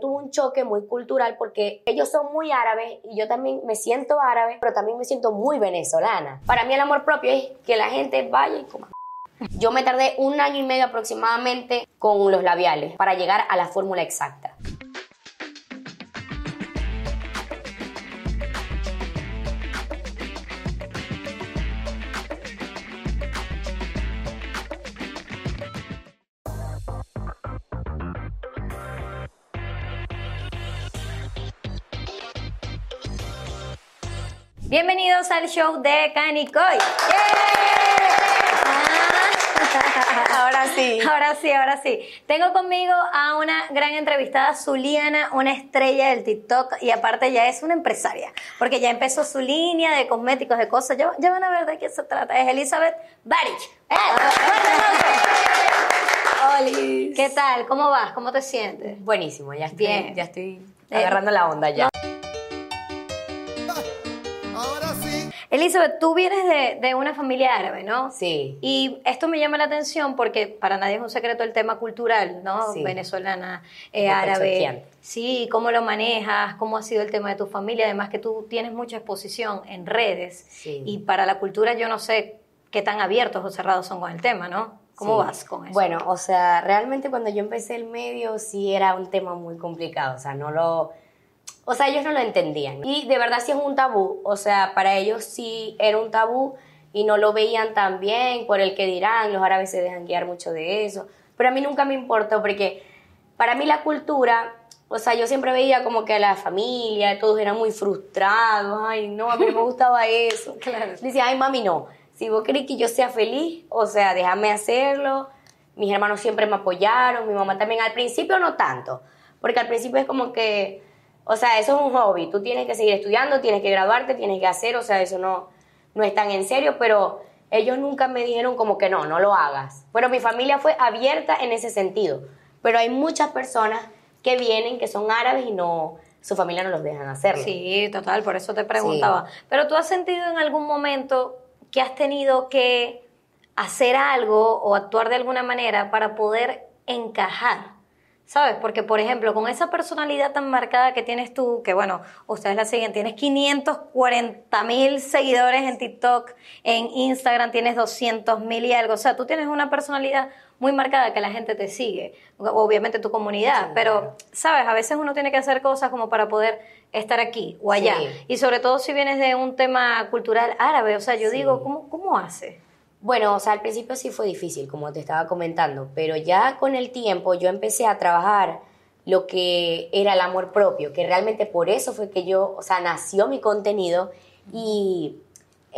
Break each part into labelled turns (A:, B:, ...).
A: tuve un choque muy cultural porque ellos son muy árabes y yo también me siento árabe, pero también me siento muy venezolana. Para mí el amor propio es que la gente vaya y coma. Yo me tardé un año y medio aproximadamente con los labiales para llegar a la fórmula exacta.
B: Bienvenidos al show de Canicoy.
A: Ahora sí.
B: Ahora sí, ahora sí. Tengo conmigo a una gran entrevistada, Zuliana, una estrella del TikTok y aparte ya es una empresaria, porque ya empezó su línea de cosméticos, de cosas. Ya, ya van a ver de qué se trata. Es Elizabeth Barich. ¡Eh!
A: Oli.
B: ¿Qué tal? ¿Cómo vas? ¿Cómo te sientes?
A: Buenísimo, ya estoy,
B: Bien.
A: ya estoy
B: Eh,
A: agarrando la onda ya.
C: Ahora
B: Elizabeth, tú vienes de, de una familia árabe, ¿no?
A: Sí.
B: Y esto me llama la atención porque para nadie es un secreto el tema cultural, ¿no?
A: Sí.
B: Venezolana, eh, árabe. Sí, cómo lo manejas, cómo ha sido el tema de tu familia, además que tú tienes mucha exposición en redes
A: Sí.
B: y para la cultura yo no sé qué tan abiertos o cerrados son con el tema, ¿no? ¿Cómo
A: Sí.
B: vas con eso?
A: Bueno, o sea, realmente cuando yo empecé el medio sí era un tema muy complicado, o sea, no lo... O sea, ellos no lo entendían. Y de verdad sí es un tabú, o sea, para ellos sí era un tabú y no lo veían tan bien por el que dirán, los árabes se dejan guiar mucho de eso. Pero a mí nunca me importó porque para mí la cultura, o sea, yo siempre veía como que la familia, todos eran muy frustrados, ay, no, a mí no me gustaba eso.
B: Claro.
A: Decía, ay, mami, no, si vos querés que yo sea feliz, o sea, déjame hacerlo. Mis hermanos siempre me apoyaron, mi mamá también. Al principio no tanto, porque al principio es como que, o sea, eso es un hobby. Tú tienes que seguir estudiando, tienes que graduarte, tienes que hacer, o sea, eso no, no es tan en serio, pero ellos nunca me dijeron como que no, no lo hagas. Pero mi familia fue abierta en ese sentido. Pero hay muchas personas que vienen, que son árabes y no, su familia no los dejan hacerlo.
B: Sí, total, por eso te preguntaba. Pero tú has sentido en algún momento que has tenido que hacer algo o actuar de alguna manera para poder encajar. ¿Sabes? Porque, por ejemplo, con esa personalidad tan marcada que tienes tú, que bueno, ustedes la siguen, tienes 540 mil seguidores en TikTok, en Instagram tienes 200 mil y algo. O sea, tú tienes una personalidad muy marcada que la gente te sigue. Obviamente tu comunidad,
A: Sí,
B: pero. ¿sabes? A veces uno tiene que hacer cosas como para poder estar aquí o allá.
A: Sí.
B: Y sobre todo si vienes de un tema cultural árabe. O sea, yo
A: Sí.
B: digo, ¿cómo, cómo hace?
A: Bueno, o sea, al principio sí fue difícil, como te estaba comentando, pero ya con el tiempo yo empecé a trabajar lo que era el amor propio, que realmente por eso fue que yo, o sea, nació mi contenido y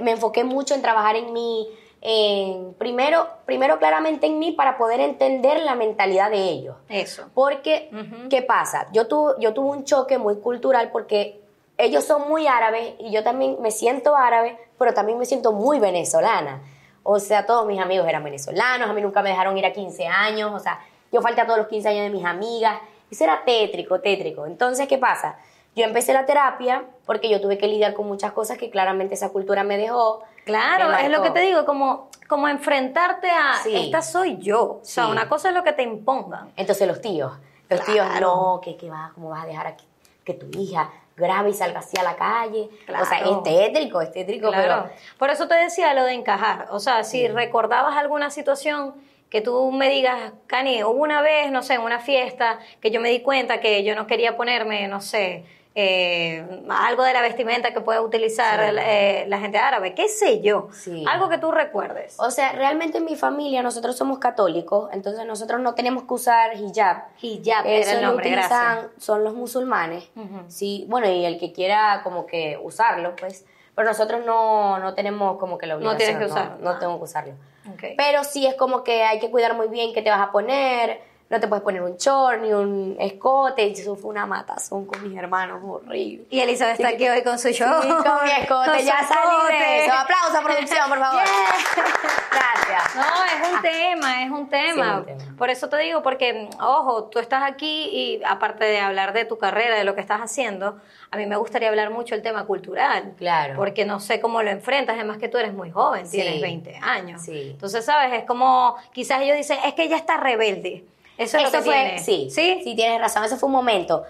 A: me enfoqué mucho en trabajar en mí, en, primero, primero claramente en mí para poder entender la mentalidad de ellos.
B: Eso.
A: Porque. ¿qué pasa? Yo, tu- yo tuve un choque muy cultural porque ellos son muy árabes y yo también me siento árabe, pero también me siento muy venezolana. O sea, todos mis amigos eran venezolanos, a mí nunca me dejaron ir a 15 años, o sea, yo falté a todos los 15 años de mis amigas. Eso era tétrico, tétrico. Entonces, ¿qué pasa? Yo empecé la terapia porque yo tuve que lidiar con muchas cosas que claramente esa cultura me dejó.
B: Claro,
A: me
B: es lo que te digo, como, como enfrentarte a,
A: Sí.
B: esta soy yo. O sea, una cosa es lo que te impongan.
A: Entonces los tíos, los tíos,
B: Claro.
A: no, que, que vas, ¿cómo vas a dejar aquí, que tu hija grabe y salga así a la calle? O sea, es tétrico, es tétrico,
B: Claro.
A: pero...
B: Por eso te decía lo de encajar. O sea, si recordabas alguna situación que tú me digas, Cani, hubo una vez, no sé, en una fiesta, que yo me di cuenta que yo no quería ponerme, no sé, eh, algo de la vestimenta que puede utilizar
A: Sí.
B: eh, la gente árabe, qué sé yo.
A: Sí.
B: Algo que tú recuerdes.
A: O sea, realmente en mi familia nosotros somos católicos, entonces nosotros no tenemos que usar hijab.
B: Hijab
A: Eso
B: era el
A: lo
B: nombre,
A: utilizan,
B: gracias.
A: son los musulmanes.
B: Ujú.
A: Sí, bueno, y el que quiera como que usarlo, pues. Pero nosotros no, no tenemos como que la
B: No
A: obligación.
B: tienes que usarlo.
A: No,
B: Ah.
A: tengo que usarlo.
B: Ok.
A: Pero sí es como que hay que cuidar muy bien qué te vas a poner. No te puedes poner un short ni un escote. Y eso fue una matazón con mis hermanos, horrible.
B: Y Elizabeth está aquí hoy con su show.
A: Sí, con mi escote,
B: Con
A: ya
B: su
A: salí de eso. Aplauso, producción, por favor. Gracias.
B: No, es un tema, es un tema.
A: Sí, es un tema.
B: Por eso te digo, porque, ojo, tú estás aquí y aparte de hablar de tu carrera, de lo que estás haciendo, a mí me gustaría hablar mucho el tema cultural.
A: Claro.
B: Porque no sé cómo lo enfrentas, además que tú eres muy joven,
A: Sí.
B: tienes 20 años.
A: Sí.
B: Entonces, ¿sabes? Es como, quizás ellos dicen, es que ella está rebelde. Eso, es lo que
A: fue,
B: tiene.
A: sí,
B: sí,
A: sí, tienes razón, eso fue un momento.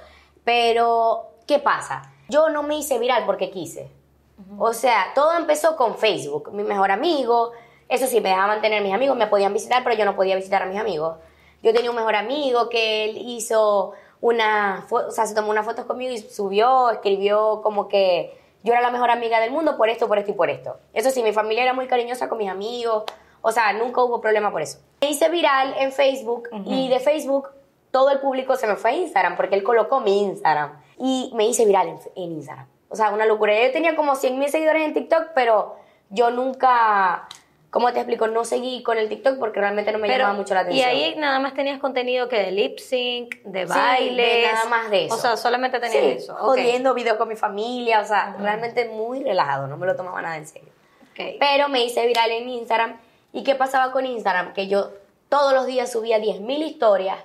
A: Pero, ¿qué pasa? Yo no me hice viral porque quise. O sea, todo empezó con Facebook, mi mejor amigo, eso sí, me dejaban tener mis amigos, me podían visitar, pero yo no podía visitar a mis amigos. Yo tenía un mejor amigo que él hizo una, o sea, se tomó unas fotos conmigo y subió, escribió como que yo era la mejor amiga del mundo por esto, por esto y por esto. Eso sí, mi familia era muy cariñosa con mis amigos, o sea, nunca hubo problema por eso. Me hice viral en Facebook y de Facebook todo el público se me fue a Instagram porque él colocó mi Instagram y me hice viral en, en Instagram. O sea, una locura. Yo tenía como 100 mil seguidores en TikTok, pero yo nunca, ¿cómo te explico? No seguí con el TikTok porque realmente no me
B: Pero-
A: llamaba mucho la atención.
B: Y ahí nada más tenías contenido que de lip sync, de baile.
A: nada más de eso.
B: O sea, solamente tenías
A: Sí,
B: eso.
A: Jodiendo videos con mi familia, o sea, realmente muy relajado, no me lo tomaba nada en serio.
B: Ok.
A: Pero me hice viral en Instagram. ¿Y qué pasaba con Instagram? Que yo todos los días subía 10.000 historias,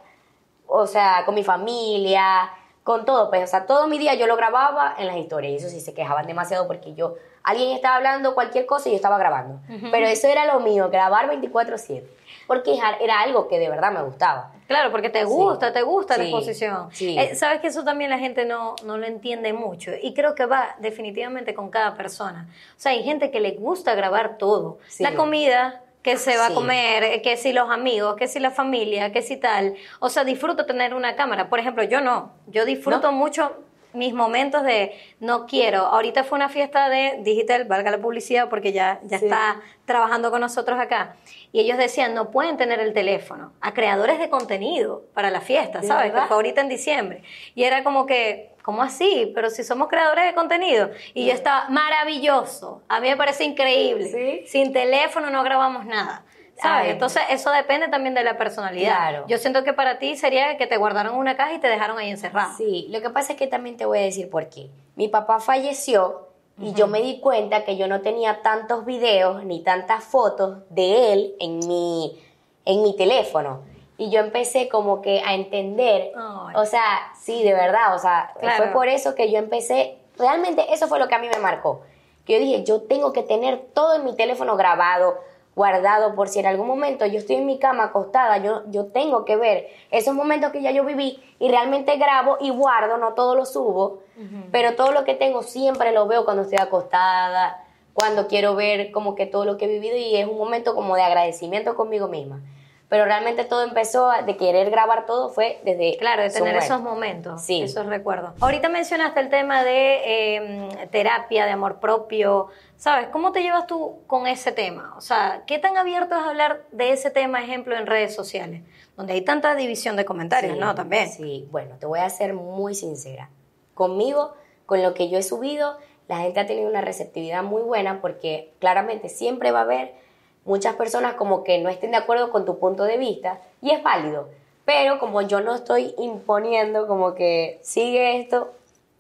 A: o sea, con mi familia, con todo, pues, o sea, todo mi día yo lo grababa en las historias. Y eso sí se quejaban demasiado porque yo, alguien estaba hablando cualquier cosa y yo estaba grabando. Pero eso era lo mío, grabar 24/7. Porque era- algo que de verdad me gustaba.
B: Claro, porque te gusta, te gusta la exposición.
A: sí.
B: Eh, Sabes que eso también la gente no, no lo entiende mucho y creo que va definitivamente con cada persona. O sea, hay gente que le gusta grabar todo. La comida que se va a comer, eh, que si los amigos, que si la familia, que si tal. O sea, disfruto tener una cámara. Por ejemplo, yo no. Yo disfruto mucho mis momentos de no quiero. Ahorita fue una fiesta de digital, valga la publicidad porque ya, ya
A: Sí.
B: está trabajando con nosotros acá. Y ellos decían, no pueden tener el teléfono a creadores de contenido para la fiesta,
A: ¿De
B: ¿sabes? Que fue ahorita en diciembre. Y era como que, ¿cómo así? Pero si somos creadores de contenido. Y yo estaba maravilloso. A mí me parece increíble.
A: Sí.
B: Sin teléfono no grabamos nada. ¿Sabes?
A: Ay.
B: Entonces, eso depende también de la personalidad.
A: Claro.
B: Yo siento que para ti sería que te guardaron una caja y te dejaron ahí encerrado.
A: Sí, lo que pasa es que también te voy a decir por qué. Mi papá falleció y yo me di cuenta que yo no tenía tantos videos ni tantas fotos de él en mi, en mi teléfono. Y yo empecé como que a entender,
B: Ay.
A: o sea, sí, de verdad, o sea,
B: Claro.
A: fue por eso que yo empecé, realmente eso fue lo que a mí me marcó. Que yo dije, yo tengo que tener todo en mi teléfono grabado, guardado, por si en algún momento yo estoy en mi cama acostada, yo, yo tengo que ver esos momentos que ya yo viví y realmente grabo y guardo, no todo lo subo, pero todo lo que tengo siempre lo veo cuando estoy acostada, cuando quiero ver como que todo lo que he vivido y es un momento como de agradecimiento conmigo misma. Pero realmente todo empezó de querer grabar todo fue desde
B: Claro, de tener esos momentos,
A: Sí.
B: esos recuerdos. Ahorita mencionaste el tema de eh, terapia, de amor propio, ¿sabes? ¿Cómo te llevas tú con ese tema? O sea, ¿qué tan abierto es hablar de ese tema, ejemplo, en redes sociales? Donde hay tanta división de comentarios,
A: Sí,
B: ¿no? También.
A: Sí, bueno, te voy a ser muy sincera. Conmigo, con lo que yo he subido, la gente ha tenido una receptividad muy buena porque claramente siempre va a haber muchas personas como que no estén de acuerdo con tu punto de vista y es válido. Pero como yo no estoy imponiendo como que sigue esto,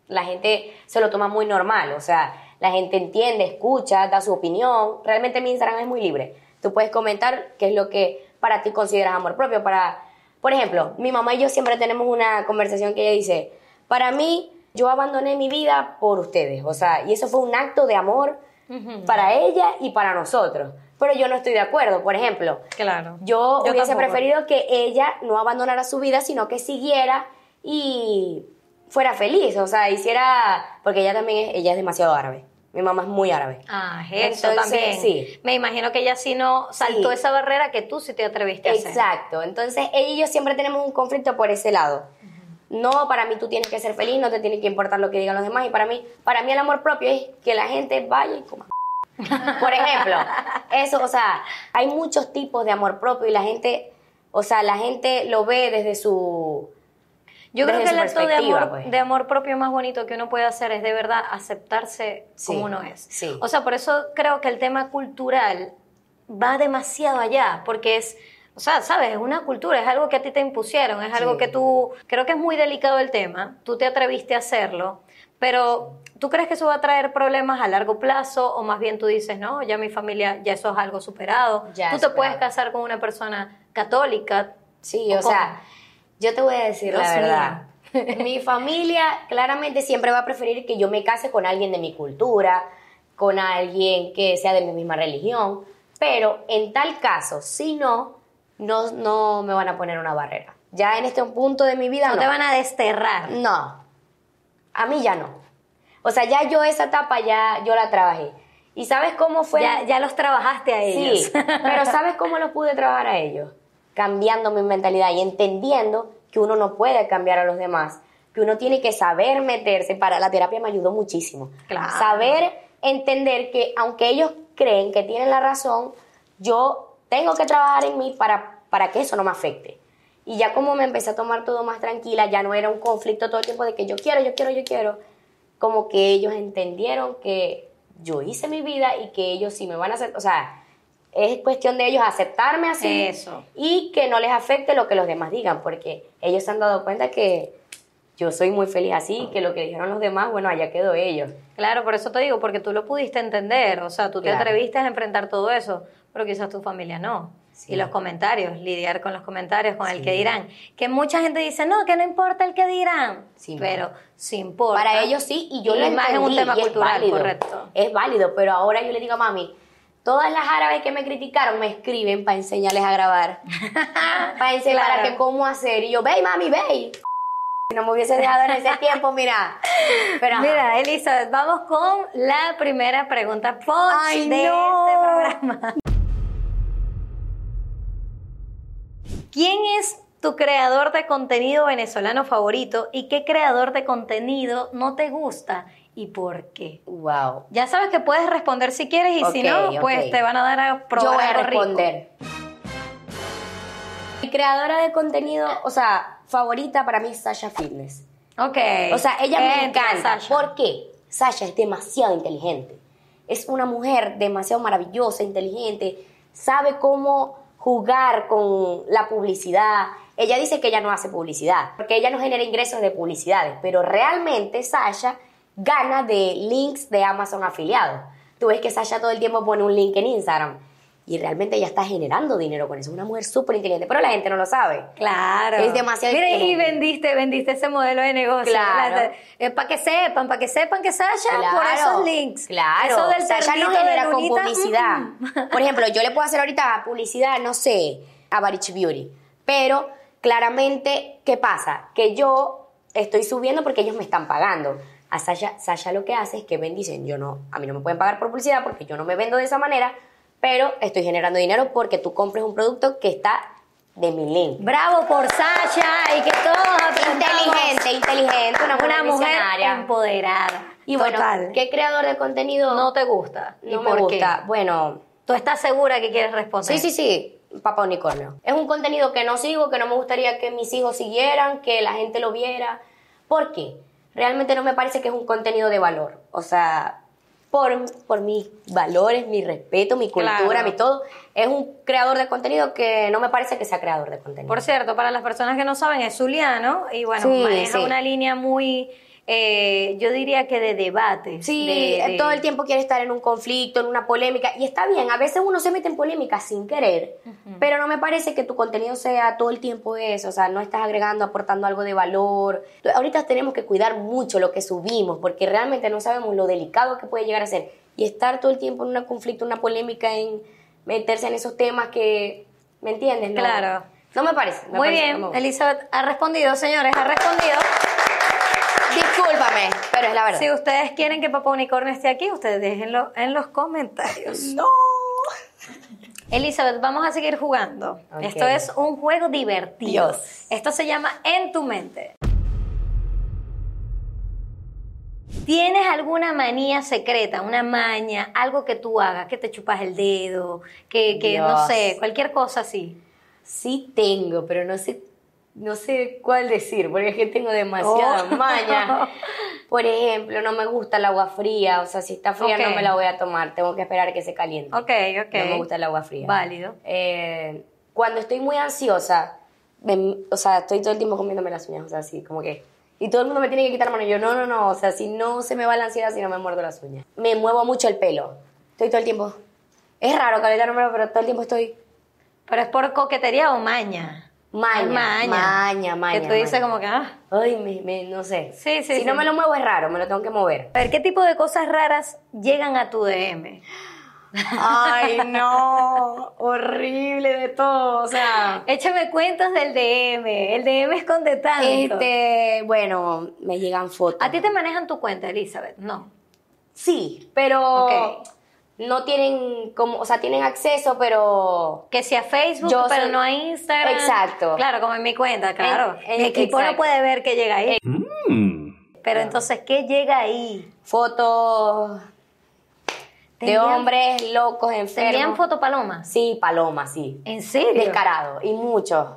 A: la gente se lo toma muy normal. O sea, la gente entiende, escucha, da su opinión. Realmente mi Instagram es muy libre. Tú puedes comentar qué es lo que para ti consideras amor propio. Para, por ejemplo, mi mamá y yo siempre tenemos una conversación que ella dice, para mí, yo abandoné mi vida por ustedes. O sea, y eso fue un acto de amor para ella y para nosotros. Pero yo no estoy de acuerdo. Por ejemplo,
B: Claro.
A: yo, hubiese
B: tampoco.
A: preferido que ella no abandonara su vida, sino que siguiera y fuera feliz, o sea, hiciera, porque ella también es, ella es demasiado árabe. Mi mamá es muy árabe.
B: Ah, eso
A: Entonces,
B: también.
A: sí.
B: Me imagino que ella sí no saltó
A: Sí.
B: esa barrera que tú sí te atreviste a hacer.
A: Exacto. Entonces, ella y yo siempre tenemos un conflicto por ese lado. No, para mí tú tienes que ser feliz, no te tiene que importar lo que digan los demás. Y para mí, para mí el amor propio es que la gente vaya y coma. Por ejemplo, eso, o sea, hay muchos tipos de amor propio y la gente, o sea, la gente lo ve desde su...
B: Yo creo que el acto de amor,
A: pues.
B: de amor propio más bonito que uno puede hacer es de verdad aceptarse
A: Sí,
B: como uno es.
A: sí.
B: O sea, por eso creo que el tema cultural va demasiado allá, porque es, o sea, sabes, es una cultura, es algo que a ti te impusieron, es algo
A: Sí.
B: que tú, creo que es muy delicado el tema, tú te atreviste a hacerlo, pero ¿tú crees que eso va a traer problemas a largo plazo o más bien tú dices, no, ya mi familia, ya eso es algo superado?
A: Ya
B: tú te puedes casar con una persona católica.
A: Sí,
B: ¿O
A: o sea, yo te voy a decir la verdad. Mi familia claramente siempre va a preferir que yo me case con alguien de mi cultura, con alguien que sea de mi misma religión, pero en tal caso, si no, no, no me van a poner una barrera. Ya en este punto de mi vida
B: No
A: no.
B: te van a desterrar.
A: No, a mí ya no. O sea, ya yo esa etapa ya yo la trabajé. ¿Y sabes cómo fue?
B: Ya, ya los trabajaste a ellos.
A: Sí, pero ¿sabes cómo los pude trabajar a ellos? Cambiando mi mentalidad y entendiendo que uno no puede cambiar a los demás, que uno tiene que saber meterse. Para la terapia me ayudó muchísimo.
B: Claro.
A: Saber entender que aunque ellos creen que tienen la razón, yo tengo que trabajar en mí para, para que eso no me afecte. Y ya como me empecé a tomar todo más tranquila, ya no era un conflicto todo el tiempo de que yo quiero, yo quiero, yo quiero, como que ellos entendieron que yo hice mi vida y que ellos sí me van a hacer, o sea, es cuestión de ellos aceptarme así
B: Eso.
A: y que no les afecte lo que los demás digan, porque ellos se han dado cuenta que yo soy muy feliz así, que lo que dijeron los demás, bueno, allá quedó ellos.
B: Claro, por eso te digo, porque tú lo pudiste entender, o sea, tú te
A: Claro.
B: atreviste a enfrentar todo eso, pero quizás tu familia no.
A: Sí.
B: Y los comentarios, lidiar con los comentarios, con el que dirán. Que mucha gente dice, no, que no importa el que dirán,
A: Sí,
B: pero sí importa.
A: Para ellos sí, y yo
B: Y
A: lo
B: en un tema
A: y es
B: cultural,
A: válido,
B: correcto.
A: Es válido, pero ahora yo le digo a mami, todas las árabes que me criticaron me escriben para enseñarles a grabar. para enseñar
B: Claro.
A: cómo hacer. Y yo, ve, mami, ve. Si no me hubiese dejado en ese tiempo, mira. Pero.
B: Mira, Elizabeth, vamos con la primera pregunta
A: Ay,
B: de
A: no.
B: este programa. ¿Quién es tu creador de contenido venezolano favorito y qué creador de contenido no te gusta y por qué?
A: Wow.
B: Ya sabes que puedes responder si quieres y si no, pues te van a dar a probar
A: Yo voy a
B: rico.
A: responder. Mi creadora de contenido, o sea, favorita para mí es Sasha Fitness.
B: Ok.
A: O sea, ella me encanta.
B: Sasha.
A: ¿Por qué? Sasha es demasiado inteligente. Es una mujer demasiado maravillosa, inteligente. Sabe cómo jugar con la publicidad. Ella dice que ella no hace publicidad, porque ella no genera ingresos de publicidades, pero realmente Sasha gana de links de Amazon afiliados. Tú ves que Sasha todo el tiempo pone un link en Instagram y realmente ella está generando dinero con eso. Es una mujer súper inteligente, pero la gente no lo sabe.
B: Claro.
A: Es demasiado
B: Mira, y vendiste, vendiste ese modelo de negocio.
A: Claro.
B: para que sepan, para que sepan que Sasha por
A: Claro,
B: esos links.
A: Claro,
B: Eso del
A: Sasha no genera con publicidad.
B: mm.
A: Por ejemplo, yo le puedo hacer ahorita publicidad, no sé, a Barich Beauty. Pero claramente, ¿qué pasa? Que yo estoy subiendo porque ellos me están pagando. A Sasha, Sasha lo que hace es que ven, dicen, yo no, a mí no me pueden pagar por publicidad porque yo no me vendo de esa manera, pero estoy generando dinero porque tú compres un producto que está de mi link.
B: Bravo por Sasha y que todos.
A: Inteligente, inteligente, una mujer,
B: Una mujer empoderada.
A: Y bueno,
B: Total.
A: ¿qué creador de contenido
B: no te gusta? ¿Y
A: no me gusta?
B: qué?
A: Bueno,
B: ¿Tú estás segura que quieres responder?
A: Sí, sí, sí. Papá Unicornio. Es un contenido que no sigo, que no me gustaría que mis hijos siguieran, que la gente lo viera. ¿Por qué? Realmente no me parece que es un contenido de valor. O sea, por, por mis valores, mi respeto, mi cultura,
B: Claro.
A: mi todo. Es un creador de contenido que no me parece que sea creador de contenido.
B: Por cierto, para las personas que no saben, es zuliano y bueno,
A: Sí,
B: maneja
A: sí.
B: una línea muy, eh, yo diría que de debate.
A: Sí,
B: de- de-
A: todo el tiempo quiere estar en un conflicto, en una polémica, y está bien, a veces uno se mete en polémica sin querer, pero no me parece que tu contenido sea todo el tiempo eso, o sea, no estás agregando, aportando algo de valor. Ahorita tenemos que cuidar mucho lo que subimos, porque realmente no sabemos lo delicado que puede llegar a ser, y estar todo el tiempo en un conflicto, una polémica, en meterse en esos temas que, ¿me entiendes? No,
B: Claro.
A: No me parece. me
B: Muy
A: parece
B: bien,
A: como-
B: Elizabeth ha respondido, señores, ha respondido.
A: Discúlpame, pero es la verdad.
B: Si ustedes quieren que Papá Unicornio esté aquí, ustedes déjenlo en los comentarios.
A: No.
B: Elizabeth, vamos a seguir jugando. Esto es un juego divertido.
A: Dios.
B: Esto se llama En tu mente. ¿Tienes alguna manía secreta, una maña, algo que tú hagas, que te chupas el dedo, que, que no sé, cualquier cosa así?
A: Sí tengo, pero no sé, no sé cuál decir, porque es que tengo demasiada
B: Oh.
A: maña. Por ejemplo, no me gusta el agua fría, o sea, si está fría no me la voy a tomar, tengo que esperar a que se caliente.
B: Ok, ok.
A: No me gusta el agua fría.
B: Válido.
A: Eh, cuando estoy muy ansiosa, me- o sea, estoy todo el tiempo comiéndome las uñas, o sea, así, como que... Y todo el mundo me tiene que quitar la mano. Y yo, no, no, no, o sea, si no se me va la ansiedad, si no me muerdo las uñas. Me muevo mucho el pelo. Estoy todo el tiempo... Es raro, Carolina, no me lo- pero todo el tiempo estoy...
B: ¿Pero es por coquetería o maña?
A: Maña,
B: maña.
A: maña, maña,
B: Que tú dices
A: maña.
B: como que, ah.
A: Ay, me, me- no sé.
B: Sí, sí,
A: Si
B: sí.
A: no me lo muevo es raro, me lo tengo que mover.
B: A ver, ¿qué tipo de cosas raras llegan a tu DM?
A: Ay, no, horrible de todo, o sea.
B: Échame cuentos del DM. El DM esconde tanto.
A: Este, bueno, me llegan fotos.
B: ¿A ti te manejan tu cuenta, Elizabeth? No.
A: Sí, pero
B: Ok.
A: No tienen como, o sea, tienen acceso, pero
B: Que sea Facebook,
A: Yo
B: pero
A: soy-
B: no a Instagram.
A: Exacto.
B: Claro, como en mi cuenta, claro.
A: En- en-
B: mi equipo no puede ver que llega ahí. Pero entonces, ¿qué llega ahí?
A: fotos
B: ¿Te
A: de hombres locos,
B: ¿Te
A: enfermos.
B: envían fotopalomas?
A: Sí, palomas, sí.
B: ¿En serio?
A: Descarado, y muchos.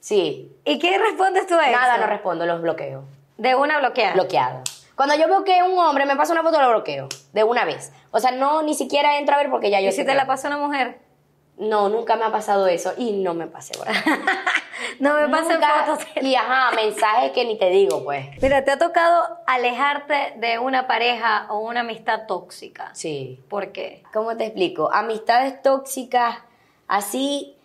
A: Sí.
B: ¿Y qué respondes tú a eso?
A: Nada, no respondo, los bloqueo.
B: De una bloqueada.
A: Bloqueado. Cuando yo veo que un hombre me pasa una foto, lo bloqueo. De una vez. O sea, no, ni siquiera entro a ver porque ya yo
B: ¿Y si te la pasa una mujer?
A: No, nunca me ha pasado eso. Y no me pasé, ahí.
B: No me pasen
A: Nunca-
B: fotos.
A: Y ajá, mensajes que ni te digo, pues.
B: Mira, ¿te ha tocado alejarte de una pareja o una amistad tóxica?
A: Sí.
B: ¿Por qué?
A: ¿Cómo te explico? Amistades tóxicas así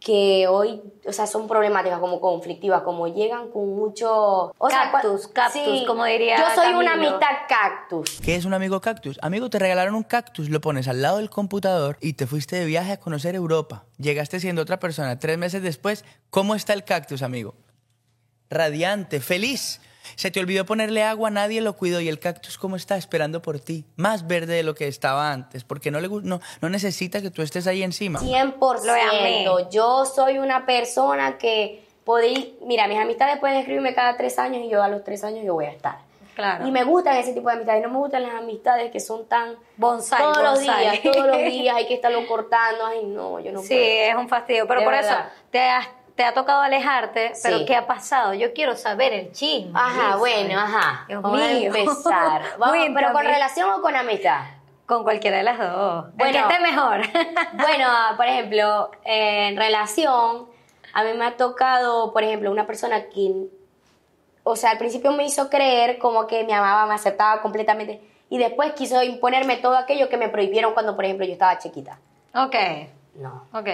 A: que hoy, o sea, son problemáticas, como conflictivas, como llegan con mucho... O sea,
B: Cactus, cactus, como diría
A: Yo soy una amistad cactus.
C: ¿Qué es un amigo cactus? Amigo, te regalaron un cactus, lo pones al lado del computador y te fuiste de viaje a conocer Europa. Llegaste siendo otra persona. Tres meses después, ¿cómo está el cactus, amigo? Radiante, feliz. Se te olvidó ponerle agua, nadie lo cuidó y el cactus, ¿cómo está? Esperando por ti. Más verde de lo que estaba antes, porque no, le, no, no necesita que tú estés ahí encima.
A: 100%.
B: Lo amé.
A: Yo soy una persona que podí, mira, mis amistades pueden escribirme cada tres años y yo a los tres años yo voy a estar.
B: Claro.
A: Y me gustan ese tipo de amistades, no me gustan las amistades que son tan...
B: Bonsai,
A: todos los
B: bonsai.
A: días, todos los días hay que estarlo cortando, ay no, yo no
B: Sí,
A: puedo.
B: es un fastidio. Pero
A: De
B: por
A: verdad.
B: eso, te, has- te ha tocado alejarte, pero
A: Sí.
B: ¿qué ha pasado? Yo quiero saber el chisme.
A: Ajá, bueno, ajá.
B: Dios
A: Vamos a empezar. Vamos, pero con relación o con amistad.
B: Con cualquiera de las dos. el
A: Bueno.
B: que esté mejor.
A: Bueno, por ejemplo, en relación, a mí me ha tocado, por ejemplo, una persona que, o sea, al principio me hizo creer como que me amaba, me aceptaba completamente, y después quiso imponerme todo aquello que me prohibieron cuando, por ejemplo, yo estaba chiquita.
B: ok,
A: No,
B: ok.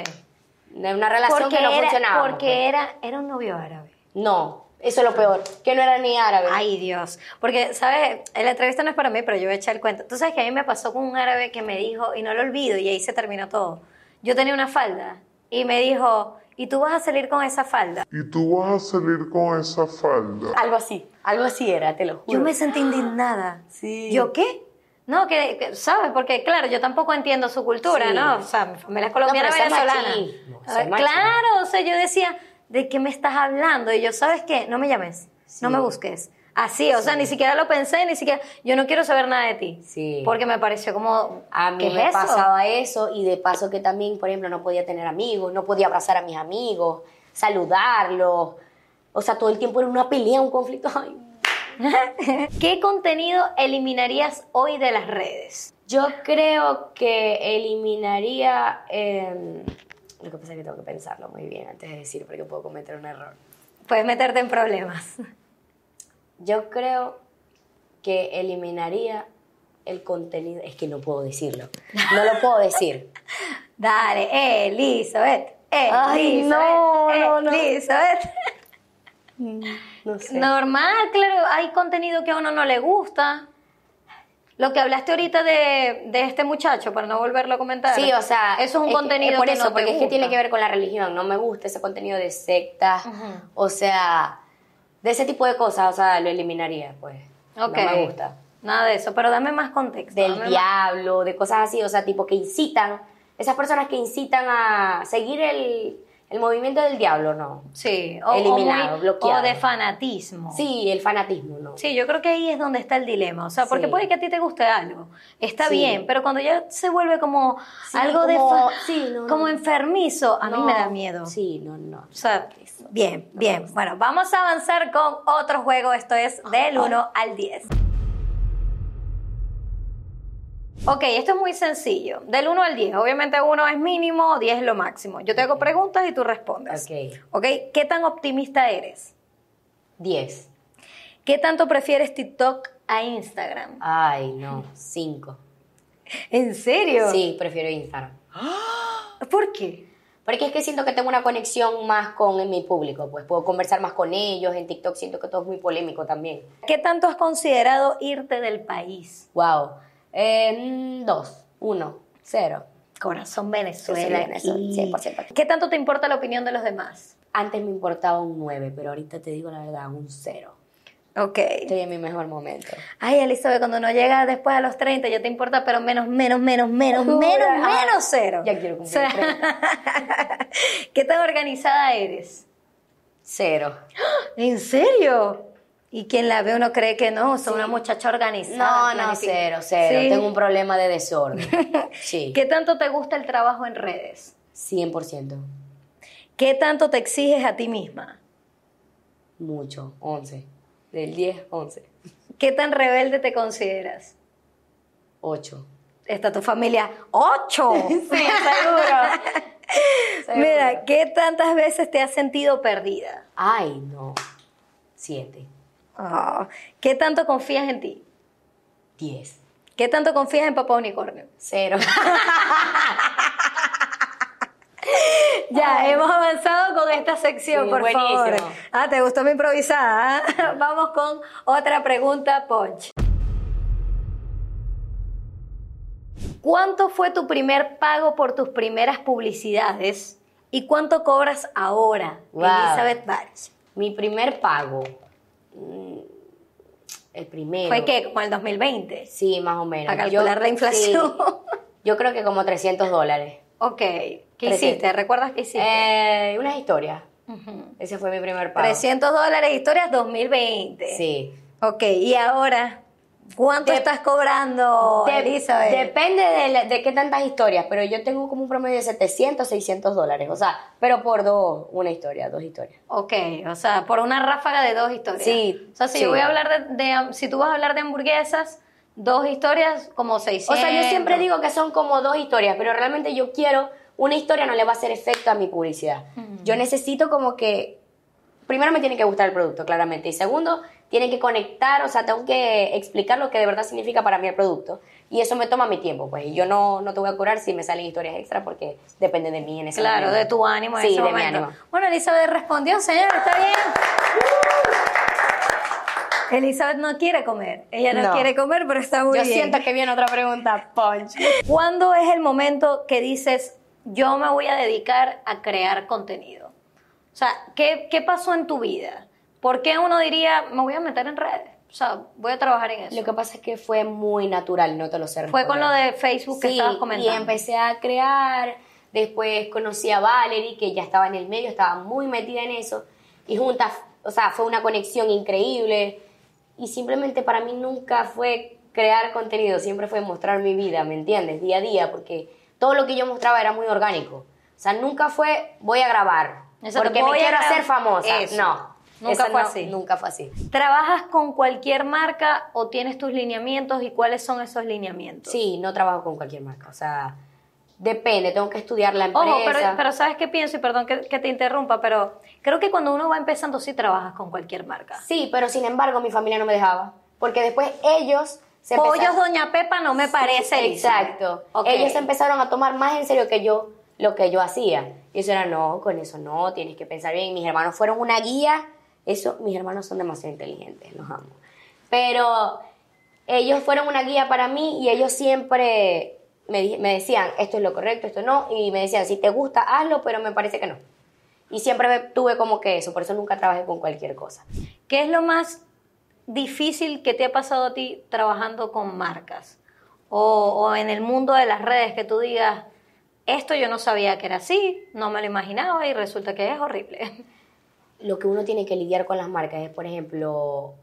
A: De una relación que no
B: era,
A: funcionaba. pues.
B: porque era, era un novio árabe.
A: No, eso es lo peor, que no era ni árabe.
B: Ay, Dios. Porque, ¿sabes? La entrevista no es para mí, pero yo voy a echar el cuento. Tú sabes que a mí me pasó con un árabe que me dijo, y no lo olvido, y ahí se terminó todo. Yo tenía una falda, y me dijo, ¿y tú vas a salir con esa falda?
D: Y tú vas a salir con esa falda.
A: Algo así, algo así era, te lo juro.
B: Yo me sentí indignada.
A: Sí.
B: ¿Yo qué? No, que, que, ¿sabes? Porque, claro, yo tampoco entiendo su cultura,
A: Sí.
B: ¿no? O sea, mi familia es colombiana
A: No,
B: venezolana. claro, o sea, yo decía, ¿de qué me estás hablando? Y yo, ¿sabes qué? No me llames, no me busques. Así, o sea, ni siquiera lo pensé, ni siquiera, yo no quiero saber nada de ti.
A: Sí.
B: Porque me pareció como,
A: A mí
B: ¿qué
A: me
B: es eso?
A: pasaba eso y de paso que también, por ejemplo, no podía tener amigos, no podía abrazar a mis amigos, saludarlos. O sea, todo el tiempo era una pelea, un conflicto. Ay.
B: ¿Qué contenido eliminarías hoy de las redes?
A: Yo creo que eliminaría... eh, lo que pasa es que tengo que pensarlo muy bien antes de decir porque puedo cometer un error.
B: Puedes meterte en problemas.
A: Yo creo que eliminaría el contenido... Es que no puedo decirlo. No lo puedo decir.
B: Dale, Elizabeth.
A: Ay,
B: Elizabeth,
A: no, no, no.
B: Elizabeth.
A: No sé.
B: Normal, claro, hay contenido que a uno no le gusta. Lo que hablaste ahorita de, de este muchacho, para no volverlo a comentar.
A: Sí, o sea,
B: Eso es un
A: que-
B: contenido
A: por
B: que
A: eso,
B: no te
A: porque es que tiene que ver con la religión. No me gusta ese contenido de sectas, o sea, de ese tipo de cosas, o sea, lo eliminaría, pues. No me gusta.
B: Nada de eso, pero dame más contexto.
A: Del
B: más-
A: diablo, de cosas así, o sea, tipo que incitan, esas personas que incitan a seguir el, el movimiento del diablo, no.
B: Sí, o, o
A: Eliminado,
B: muy-
A: bloqueado.
B: o de fanatismo.
A: Sí, el fanatismo, no.
B: Sí, yo creo que ahí es donde está el dilema. O sea, porque
A: Sí.
B: puede que a ti te guste algo. Está
A: Sí.
B: bien, pero cuando ya se vuelve como
A: Sí,
B: algo de
A: como- no,
B: como
A: no.
B: enfermizo, a mí me da miedo.
A: Sí, no, no.
B: O sea, bien, bien. Bueno, vamos a avanzar con otro juego. Esto es del 1 al 10. Ok, esto es muy sencillo. Del 1 al 10. Obviamente 1 es mínimo, 10 es lo máximo. Yo te hago preguntas y tú respondes.
A: Ok.
B: Ok, ¿qué tan optimista eres?
A: 10.
B: ¿Qué tanto prefieres TikTok a Instagram?
A: Ay, no. 5.
B: ¿En serio?
A: Sí, prefiero Instagram.
B: ¿Por qué?
A: Porque es que siento que tengo una conexión más con mi público, pues puedo conversar más con ellos. En TikTok siento que todo es muy polémico también.
B: ¿Qué tanto has considerado irte del país?
A: Wow. Eh, dos, uno. Cero.
B: Corazón Venezuela.
A: Venezuela,
B: aquí.
A: 100%.
B: ¿Qué tanto te importa la opinión de los demás?
A: Antes me importaba un 9, pero ahorita te digo la verdad, un cero.
B: Ok.
A: Estoy en mi mejor momento.
B: Ay, Elizabeth, cuando uno llega después a los 30 ya te importa, pero menos, menos, menos, menos, menos,
A: Ah,
B: menos cero.
A: ya quiero cumplir
B: O sea, ¿Qué tan organizada eres?
A: Cero.
B: ¿En serio? Y quien la ve uno cree que no, soy una muchacha organizada.
A: No, no, cero, cero.
B: Sí.
A: Tengo un problema de desorden. Sí.
B: ¿Qué tanto te gusta el trabajo en redes?
A: 100%.
B: ¿Qué tanto te exiges a ti misma?
A: Mucho. 11. Del 10, 11.
B: ¿Qué tan rebelde te consideras?
A: 8.
B: Está tu familia. ¡Ocho!
A: Sí, seguro.
B: Mira, ¿qué tantas veces te has sentido perdida?
A: Ay, no. 7.
B: Ah, ¿Qué tanto confías en ti?
A: 10.
B: ¿Qué tanto confías en Papá Unicornio?
A: Cero.
B: Ya, hemos avanzado con esta sección,
A: Sí,
B: por
A: buenísimo.
B: favor. Ah, ¿te gustó mi improvisada? ah? Vamos con otra pregunta, Punch. ¿Cuánto fue tu primer pago por tus primeras publicidades y cuánto cobras ahora,
A: Wow.
B: Elizabeth Bares?
A: Mi primer pago. Mm, El primero.
B: ¿Fue qué? ¿Como el 2020?
A: Sí, más o menos.
B: Para calcular la inflación.
A: sí, yo creo que como 300 dólares.
B: Ok. ¿Qué
A: 300.
B: hiciste? ¿Recuerdas qué hiciste?
A: Eh, unas historias. Ese fue mi primer pago.
B: 300 dólares, historias 2020.
A: Sí.
B: Ok, y ahora, ¿cuánto
A: De-
B: estás cobrando,
A: De-
B: Elizabeth?
A: Depende de, la- de qué tantas historias, pero yo tengo como un promedio de 700, 600 dólares. O sea, pero por dos, una historia, dos historias.
B: Ok, o sea, por una ráfaga de dos historias.
A: Sí,
B: O sea, si
A: sí.
B: yo voy a hablar de, de- si tú vas a hablar de hamburguesas, dos historias como 600.
A: O sea, yo siempre digo que son como dos historias, pero realmente yo quiero, una historia no le va a hacer efecto a mi publicidad. Yo necesito como que, primero me tiene que gustar el producto, claramente, y segundo, tiene que conectar, o sea, tengo que explicar lo que de verdad significa para mí el producto. Y eso me toma mi tiempo, pues, y yo no, no te voy a curar si me salen historias extra porque depende de mí en ese
B: Claro,
A: momento.
B: de tu ánimo en
A: Sí,
B: ese
A: de mi ánimo.
B: Bueno, Elizabeth respondió, señor, está bien. Elizabeth no quiere comer. Ella no,
A: No.
B: quiere comer, pero está muy
A: Yo
B: bien.
A: siento que viene otra pregunta, Punch.
B: ¿Cuándo es el momento que dices, yo me voy a dedicar a crear contenido? O sea, ¿qué, qué pasó en tu vida? ¿Por qué uno diría, me voy a meter en redes? O sea, voy a trabajar en eso.
A: Lo que pasa es que fue muy natural, no te lo sé
B: Fue con lo de Facebook que
A: Sí,
B: estabas comentando.
A: y empecé a crear, después conocí a Valerie, que ya estaba en el medio, estaba muy metida en eso, y juntas, o sea, fue una conexión increíble, y simplemente para mí nunca fue crear contenido, siempre fue mostrar mi vida, ¿me entiendes? Día a día, porque todo lo que yo mostraba era muy orgánico. O sea, nunca fue, voy a grabar, porque me quiero hacer famosa.
B: Eso.
A: No.
B: Nunca
A: esa
B: fue
A: no-
B: así.
A: Nunca fue así.
B: ¿Trabajas con cualquier marca o tienes tus lineamientos y cuáles son esos lineamientos?
A: Sí, no trabajo con cualquier marca. O sea, depende, tengo que estudiar la empresa.
B: Ojo, pero, pero ¿sabes qué pienso? Y perdón que, que te interrumpa, pero creo que cuando uno va empezando sí trabajas con cualquier marca.
A: Sí, pero sin embargo mi familia no me dejaba. Porque después ellos se
B: Pollos
A: empezaron-
B: Doña Pepa no me parece.
A: Sí. Exacto.
B: Ok.
A: Ellos empezaron a tomar más en serio que yo lo que yo hacía. Y eso era, no, con eso no, tienes que pensar bien. Mis hermanos fueron una guía. Eso, mis hermanos son demasiado inteligentes, los amo. Pero ellos fueron una guía para mí y ellos siempre me, me decían, esto es lo correcto, esto no. Y me decían, si te gusta, hazlo, pero me parece que no. Y siempre me- tuve como que eso, por eso nunca trabajé con cualquier cosa.
B: ¿Qué es lo más difícil que te ha pasado a ti trabajando con marcas? O, o en el mundo de las redes que tú digas, esto yo no sabía que era así, no me lo imaginaba y resulta que es horrible.
A: lo que uno tiene que lidiar con las marcas es, por ejemplo,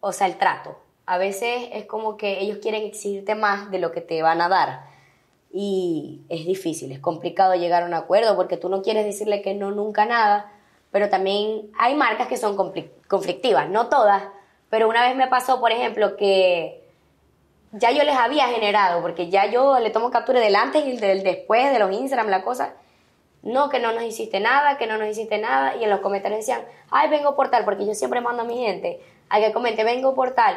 A: o sea, el trato. A veces es como que ellos quieren exigirte más de lo que te van a dar. Y es difícil, es complicado llegar a un acuerdo porque tú no quieres decirle que no nunca nada, pero también hay marcas que son conflic- conflictivas, no todas, pero una vez me pasó, por ejemplo, que ya yo les había generado, porque ya yo le tomo captura del antes y del después, de los Instagram, la cosa, no, que no nos hiciste nada, que no nos hiciste nada. Y en los comentarios decían, ay, vengo por tal, porque yo siempre mando a mi gente a que comente, vengo por tal.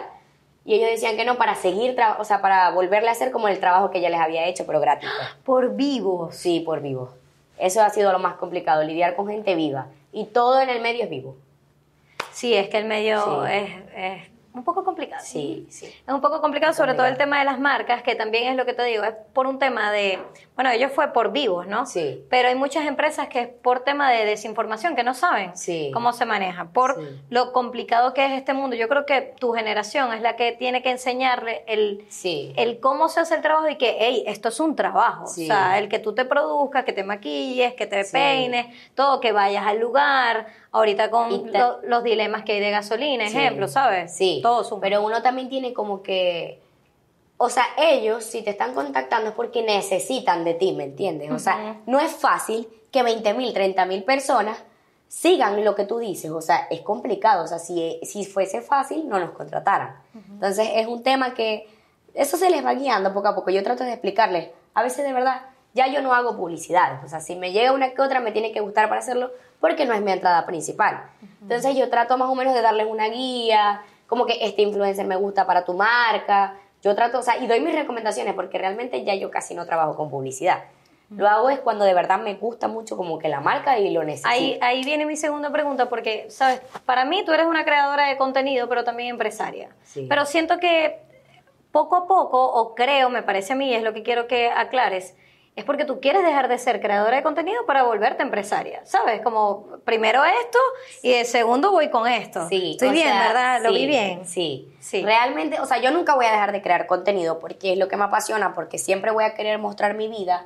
A: Y ellos decían que no, para seguir, o sea, para volverle a hacer como el trabajo que ya les había hecho, pero gratis.
B: Por vivos.
A: Sí, por vivo. Eso ha sido lo más complicado, lidiar con gente viva. Y todo en el medio es vivo.
B: Sí, es que el medio
A: Sí.
B: es, es un poco complicado.
A: Sí, sí.
B: Es un poco complicado, sobre todo el tema de las marcas, que también es lo que te digo, es por un tema de, bueno, ellos fue por vivos, ¿no?
A: Sí.
B: Pero hay muchas empresas que es por tema de desinformación, que no saben
A: Sí.
B: cómo se maneja, por
A: Sí.
B: lo complicado que es este mundo. Yo creo que tu generación es la que tiene que enseñarle el,
A: Sí.
B: el cómo se hace el trabajo y que, hey, esto es un trabajo.
A: Sí.
B: O sea, el que tú te produzcas, que te maquilles, que te peines, todo, que vayas al lugar, ahorita con lo- los dilemas que hay de gasolina, ejemplo, ¿sabes?
A: Sí,
B: Todo suma.
A: pero uno también tiene como que, o sea, ellos si te están contactando es porque necesitan de ti, ¿me entiendes? O sea, no es fácil que 20 mil, 30 mil personas sigan lo que tú dices, o sea, es complicado, o sea, si, si fuese fácil no nos contrataran. Entonces es un tema que eso se les va guiando poco a poco, yo trato de explicarles, a veces de verdad, ya yo no hago publicidad, o sea, si me llega una que otra me tiene que gustar para hacerlo porque no es mi entrada principal. Entonces yo trato más o menos de darles una guía, como que este influencer me gusta para tu marca, yo trato, o sea, y doy mis recomendaciones porque realmente ya yo casi no trabajo con publicidad. Lo hago es cuando de verdad me gusta mucho como que la marca y lo necesito.
B: Ahí, ahí viene mi segunda pregunta, porque, ¿sabes? Para mí tú eres una creadora de contenido, pero también empresaria.
A: Sí.
B: Pero siento que poco a poco, o creo, me parece a mí, es lo que quiero que aclares, es porque tú quieres dejar de ser creadora de contenido para volverte empresaria, ¿sabes? Como primero esto y de segundo voy con esto.
A: Sí,
B: Estoy bien,
A: sea,
B: ¿verdad? Lo
A: sí,
B: vi bien.
A: Sí.
B: Sí.
A: Realmente, o sea, yo nunca voy a dejar de crear contenido porque es lo que me apasiona, porque siempre voy a querer mostrar mi vida,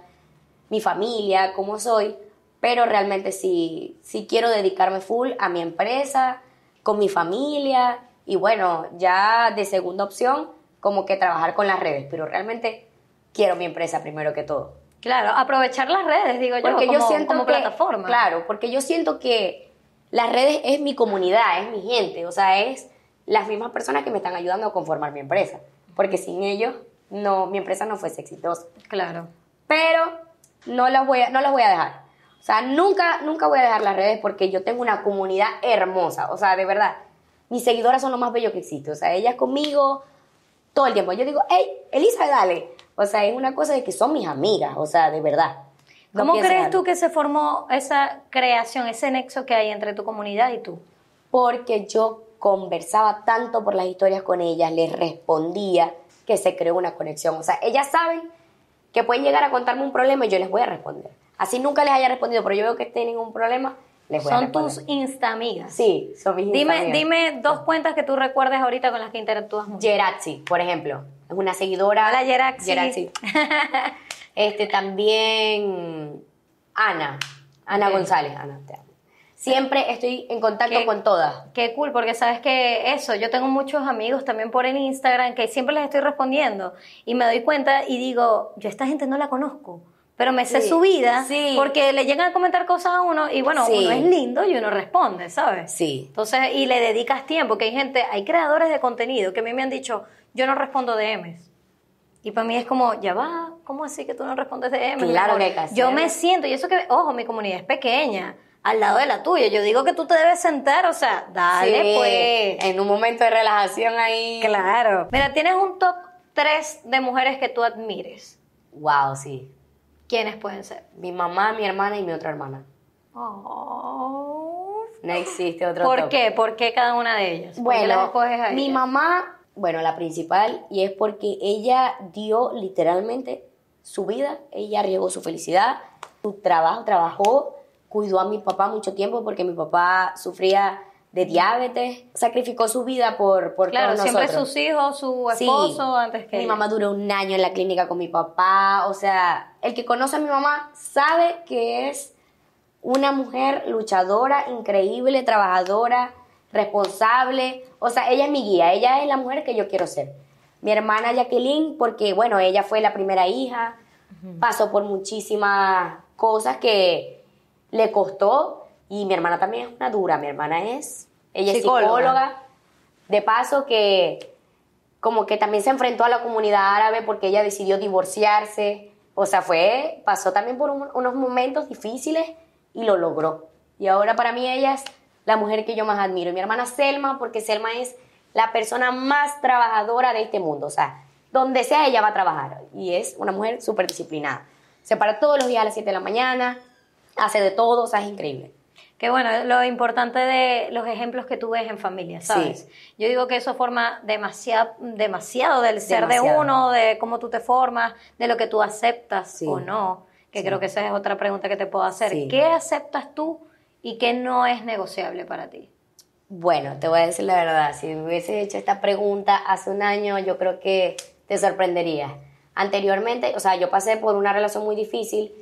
A: mi familia, cómo soy, pero realmente sí, sí quiero dedicarme full a mi empresa, con mi familia y bueno, ya de segunda opción, como que trabajar con las redes, pero realmente quiero mi empresa primero que todo.
B: Claro, aprovechar las redes, digo yo,
A: Porque
B: como,
A: yo siento
B: como
A: que,
B: plataforma.
A: Claro, porque yo siento que las redes es mi comunidad, es mi gente, o sea, es las mismas personas que me están ayudando a conformar mi empresa. Porque sin ellos, no, mi empresa no fuese exitosa.
B: Claro.
A: Pero no las voy a, no las voy a dejar. O sea, nunca, nunca voy a dejar las redes porque yo tengo una comunidad hermosa. O sea, de verdad, mis seguidoras son lo más bello que existe. O sea, ellas conmigo todo el tiempo. Yo digo, hey, Elisa, dale. O sea, es una cosa de que son mis amigas. O sea, de verdad. No
B: ¿Cómo crees tú que se formó esa creación, ese nexo que hay entre tu comunidad y tú?
A: porque yo conversaba tanto por las historias con ellas, les respondía que se creó una conexión. O sea, ellas saben que pueden llegar a contarme un problema y yo les voy a responder. Así nunca les haya respondido, pero yo veo que tienen un problema, les voy a
B: Son
A: responder.
B: tus insta amigas.
A: Sí, son mis
B: Dime,
A: amigas.
B: dime dos cuentas que tú recuerdes ahorita con las que interactúas mucho.
A: Gerazzi, por ejemplo, es una seguidora.
B: Hola, Gerazzi.
A: Gerazzi. este también Ana, Ana. González, Ana, te amo. Siempre estoy en contacto
B: ¿Qué?
A: con todas.
B: Qué cool, porque sabes que eso, yo tengo muchos amigos también por el Instagram que siempre les estoy respondiendo y me doy cuenta y digo, yo a esta gente no la conozco, pero me sé
A: Sí,
B: su vida
A: sí.
B: porque le llegan a comentar cosas a uno y bueno,
A: Sí.
B: uno es lindo y uno responde, ¿sabes?
A: Sí.
B: Entonces, y le dedicas tiempo, que hay gente, hay creadores de contenido que a mí me han dicho, yo no respondo DMs. Y para mí es como, ya va, ¿cómo así que tú no respondes DMs?
A: Claro que que.
B: Yo me siento, y eso que, ojo, mi comunidad es pequeña, al lado de la tuya. Yo digo que tú te debes sentar, o sea, dale
A: Sí,
B: pues.
A: En un momento de relajación ahí.
B: Claro. Mira, tienes un top 3 de mujeres que tú admires.
A: Wow, sí.
B: ¿Quiénes pueden ser?
A: Mi mamá, mi hermana y mi otra hermana.
B: Oh.
A: No existe otro
B: ¿Por
A: top.
B: qué? ¿Por qué cada una de ellas? ¿Por qué las
A: Bueno,
B: escoges a
A: mi mamá, bueno, la principal, y es porque ella dio literalmente su vida, ella arriesgó su felicidad, su trabajo, trabajó, cuidó a mi papá mucho tiempo porque mi papá sufría de diabetes, sacrificó su vida por, por
B: Claro,
A: todos
B: siempre
A: nosotros.
B: sus hijos, su
A: Sí.
B: esposo antes que
A: Mi
B: ella.
A: mamá duró un año en la clínica con mi papá. O sea, el que conoce a mi mamá sabe que es una mujer luchadora, increíble, trabajadora, responsable. O sea, ella es mi guía, ella es la mujer que yo quiero ser. Mi hermana Jacqueline, porque bueno, ella fue la primera hija, pasó por muchísimas cosas que le costó. Y mi hermana también es una dura, mi hermana es, ella es
B: Psicóloga.
A: psicóloga. De paso que como que también se enfrentó a la comunidad árabe porque ella decidió divorciarse. O sea, fue, pasó también por un- unos momentos difíciles y lo logró. Y ahora para mí ella es la mujer que yo más admiro. Y mi hermana Selma, porque Selma es la persona más trabajadora de este mundo. O sea, donde sea ella va a trabajar. Y es una mujer súper disciplinada. Se para todos los días a las 7 de la mañana, hace de todo, o sea, es increíble.
B: Que bueno, lo importante de los ejemplos que tú ves en familia, ¿sabes? Yo digo que eso forma demasiado, demasiado del ser de uno, de cómo tú te formas, de lo que tú aceptas
A: Sí.
B: o no. Que creo que esa es otra pregunta que te puedo hacer.
A: Sí.
B: ¿Qué aceptas tú y qué no es negociable para ti?
A: Bueno, te voy a decir la verdad, si hubiese hecho esta pregunta hace un año, yo creo que te sorprendería. Anteriormente, o sea, yo pasé por una relación muy difícil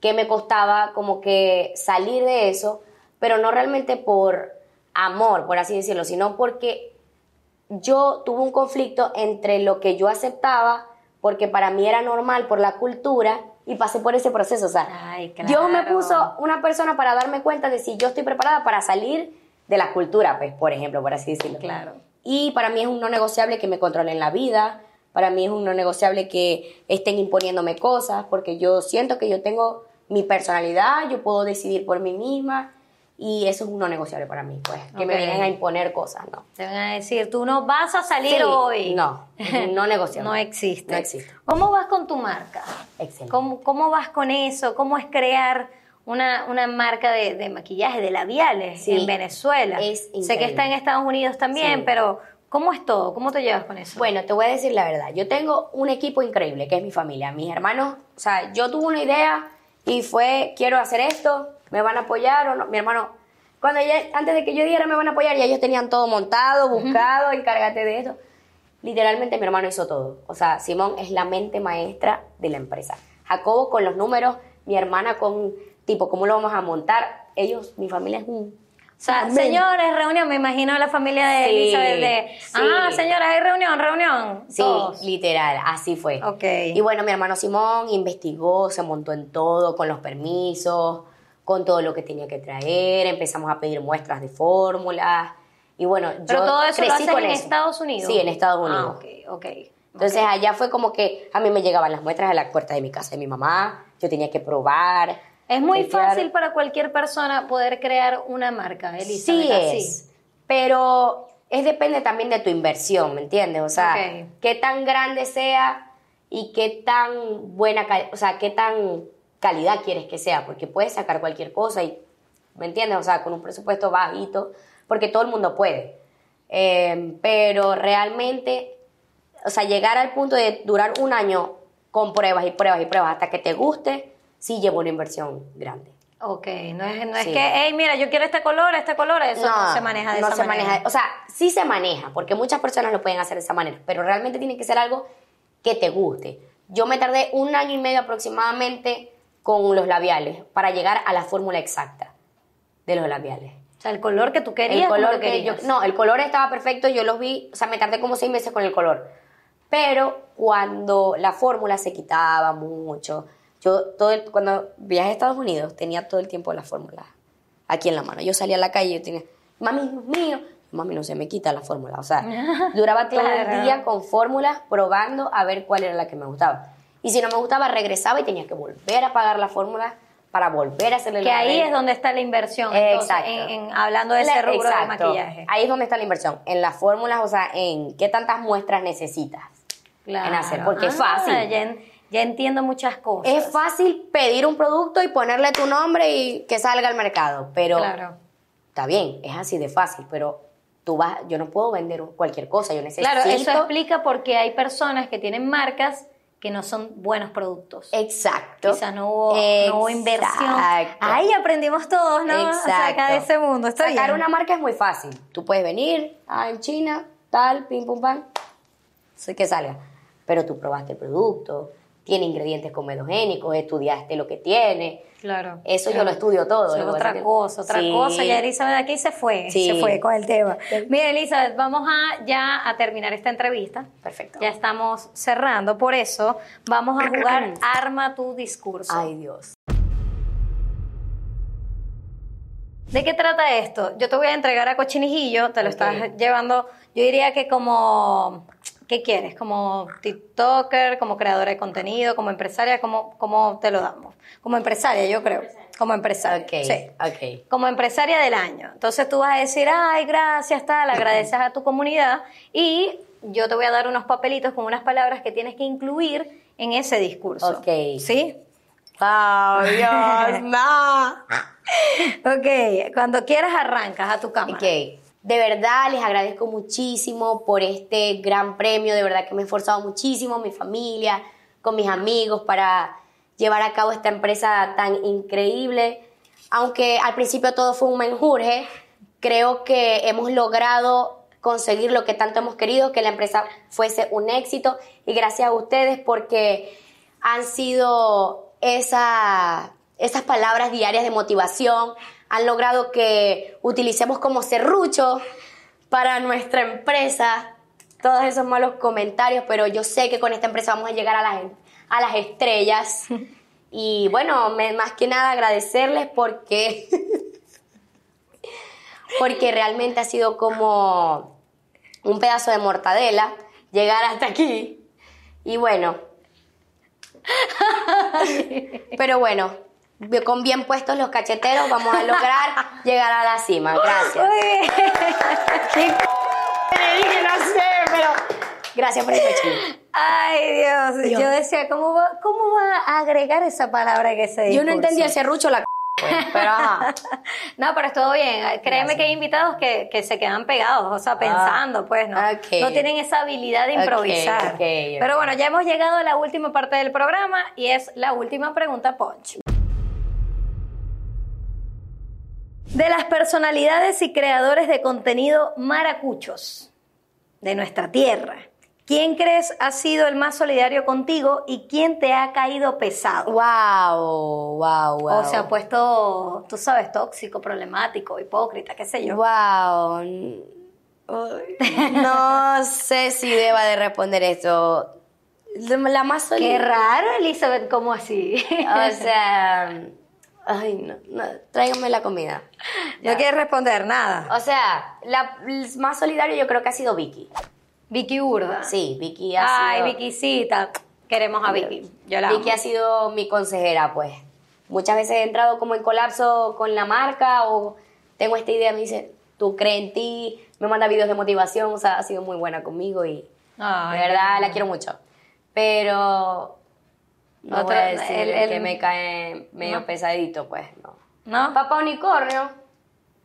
A: que me costaba como que salir de eso, pero no realmente por amor, por así decirlo, sino porque yo tuve un conflicto entre lo que yo aceptaba, porque para mí era normal por la cultura, y pasé por ese proceso. O sea,
B: Ay,
A: Dios me puso una persona para darme cuenta de si yo estoy preparada para salir de la cultura, pues, por ejemplo, por así decirlo.
B: Claro.
A: Y para mí es un no negociable que me controlen la vida, para mí es un no negociable que estén imponiéndome cosas, porque yo siento que yo tengo mi personalidad, yo puedo decidir por mí misma, y eso es un no negociable para mí, pues, que me vengan a imponer cosas, ¿no.
B: Te van a decir, tú no vas a salir
A: Sí,
B: hoy.
A: No, no negociable.
B: No existe.
A: No existe.
B: ¿Cómo vas con tu marca?
A: Excelente.
B: ¿Cómo, cómo vas con eso? ¿Cómo es crear una, una marca de, de maquillaje, de labiales
A: Sí,
B: en Venezuela?
A: es
B: sé que
A: increíble.
B: está en Estados Unidos también,
A: Sí.
B: pero ¿cómo es todo? ¿Cómo te llevas con eso?
A: Bueno, te voy a decir la verdad. Yo tengo un equipo increíble, que es mi familia. Mis hermanos, o sea, yo tuve una idea y fue, quiero hacer esto, me van a apoyar o no. Mi hermano, cuando antes de que yo dijera me van a apoyar, ya ellos tenían todo montado, buscado, encárgate de esto. Literalmente mi hermano hizo todo. O sea, Simón es la mente maestra de la empresa. Jacobo con los números, mi hermana con, tipo, cómo lo vamos a montar. Ellos, mi familia es un...
B: o sea,
A: Amén.
B: señores, reunión, me imagino la familia de
A: Sí,
B: Elizabeth de,
A: sí.
B: ah, señora, hay reunión, reunión.
A: Sí,
B: Todos.
A: literal, así fue.
B: Ok.
A: Y bueno, mi hermano Simón investigó, se montó en todo, con los permisos, con todo lo que tenía que traer, empezamos a pedir muestras de fórmulas. Y bueno,
B: Pero
A: yo
B: todo eso lo
A: crecí con
B: en
A: eso.
B: Estados Unidos.
A: Sí, en Estados Unidos.
B: Ah, ok, ok.
A: Entonces allá fue como que a mí me llegaban las muestras a la puerta de mi casa de mi mamá, yo tenía que probar.
B: Es muy fácil para cualquier persona poder crear una marca, Elizabeth.
A: Sí es, pero es depende también de tu inversión, ¿me entiendes? O sea, qué tan grande sea y qué tan buena, o sea, qué tan calidad quieres que sea, porque puedes sacar cualquier cosa y, ¿me entiendes? O sea, con un presupuesto bajito, porque todo el mundo puede. Eh, pero realmente, o sea, llegar al punto de durar un año con pruebas y pruebas y pruebas hasta que te guste, sí lleva una inversión grande.
B: Ok, no es, no es
A: Sí.
B: que, hey, mira, yo quiero este color, este color, eso no, se maneja de
A: no
B: esa
A: se
B: manera.
A: maneja- o sea, sí se maneja, porque muchas personas lo pueden hacer de esa manera, pero realmente tiene que ser algo que te guste. Yo me tardé un año y medio aproximadamente con los labiales para llegar a la fórmula exacta de los labiales.
B: O sea, el color que tú querías,
A: El color
B: lo
A: que yo, no, el color estaba perfecto, yo los vi, o sea, me tardé como seis meses con el color. Pero cuando la fórmula se quitaba mucho, yo todo el- cuando viajé a Estados Unidos tenía todo el tiempo la fórmula aquí en la mano. Yo salía a la calle y yo tenía, mami, Dios mío, mami, no se me quita la fórmula. O sea, duraba todo
B: Claro.
A: el día con fórmulas probando a ver cuál era la que me gustaba. Y si no me gustaba, regresaba y tenía que volver a pagar la fórmula para volver a hacerle
B: Que ahí es donde está la inversión, entonces,
A: Exacto.
B: en, en- hablando de ese rubro de
A: exacto.
B: maquillaje.
A: Ahí es donde está la inversión, en las fórmulas, o sea, en qué tantas muestras necesitas en hacer, porque es
B: Ah,
A: fácil.
B: Ya, en- ya entiendo muchas cosas.
A: Es fácil pedir un producto y ponerle tu nombre y que salga al mercado, pero
B: Claro.
A: está bien, es así de fácil, pero tú vas, yo no puedo vender cualquier cosa, yo necesito...
B: Claro, eso explica por qué hay personas que tienen marcas que no son buenos productos.
A: Exacto.
B: Quizás no hubo, no hubo inversión.
A: Exacto.
B: Ahí aprendimos todos, ¿no? O sea, acá de ese mundo. Está
A: Sacar
B: bien.
A: una marca es muy fácil. Tú puedes venir ah, en China, tal, pim, pum, pam, sé que salga. Pero tú probaste el producto, tiene ingredientes comedogénicos, estudiaste lo que tiene.
B: Claro.
A: Eso yo lo estudio todo.
B: Eso es otra
A: que-
B: cosa, otra
A: Sí.
B: cosa. Ya Elizabeth aquí se fue,
A: Sí.
B: se fue con el tema. Mira, Elizabeth, vamos a ya a terminar esta entrevista.
A: Perfecto.
B: Ya estamos cerrando, por eso vamos a jugar Arma tu discurso.
A: Ay, Dios.
B: ¿De qué trata esto? Yo te voy a entregar a Cochinijillo, te lo estás llevando, yo diría que como, ¿qué quieres? Como TikToker, como creadora de contenido, como empresaria, ¿cómo, cómo te lo damos? Como empresaria, yo creo. Como empresaria.
A: Ok,
B: Sí.
A: ok.
B: Como empresaria del año. Entonces tú vas a decir, ay, gracias, tal, agradeces a tu comunidad y yo te voy a dar unos papelitos con unas palabras que tienes que incluir en ese discurso.
A: Ok.
B: ¿Sí?
A: ¡Oh, Dios! ¡No!
B: Ok, cuando quieras arrancas a tu cámara.
A: Ok, de verdad les agradezco muchísimo por este gran premio, de verdad que me he esforzado muchísimo, mi familia, con mis amigos, para llevar a cabo esta empresa tan increíble. Aunque al principio todo fue un menjurje, creo que hemos logrado conseguir lo que tanto hemos querido, que la empresa fuese un éxito y gracias a ustedes porque han sido esa, esas palabras diarias de motivación, han logrado que utilicemos como serrucho para nuestra empresa todos esos malos comentarios, pero yo sé que con esta empresa vamos a llegar a las, a las estrellas. Y bueno, me- más que nada agradecerles porque, porque realmente ha sido como un pedazo de mortadela llegar hasta aquí. Y bueno, pero bueno, con bien puestos los cacheteros vamos a lograr llegar a la cima. Gracias.
B: Muy bien.
A: Le dije, no sé, pero gracias por este chisme.
B: Ay, Dios.
A: Dios.
B: Yo decía, ¿cómo va, ¿cómo va a agregar esa palabra que se
A: Yo no entendí el serrucho, la c- pues, pero ajá.
B: No, pero estuvo bien. Créeme
A: Gracias.
B: que hay invitados que, que se quedan pegados, o sea, pensando, pues, ¿no? No tienen esa habilidad de improvisar. Pero bueno, ya hemos llegado a la última parte del programa y es la última pregunta, Punch. De las personalidades y creadores de contenido maracuchos de nuestra tierra, ¿quién crees ha sido el más solidario contigo y quién te ha caído pesado?
A: Wow, wow, wow.
B: O se ha puesto, tú sabes, tóxico, problemático, hipócrita, qué sé yo.
A: Wow. No sé si deba de responder esto. La más
B: Qué
A: solida.
B: raro, Elizabeth, ¿cómo así?
A: O sea, ay, no, no, tráigame la comida.
B: no quieres responder nada.
A: O sea, la más solidario yo creo que ha sido Vicky.
B: Vicky Urda.
A: Sí, Vicky ha
B: Ay,
A: sido.
B: Vickycita. Queremos a Vicky. Yo la amo.
A: Vicky ha sido mi consejera, pues. Muchas veces he entrado como en colapso con la marca o tengo esta idea, me dice, tú crees en ti, me manda videos de motivación, o sea, ha sido muy buena conmigo y
B: Ay,
A: de verdad la quiero mucho. Pero no
B: Otro-
A: voy a decir
B: el-
A: que me cae medio
B: no.
A: pesadito, pues, no.
B: ¿No?
A: Papá unicornio.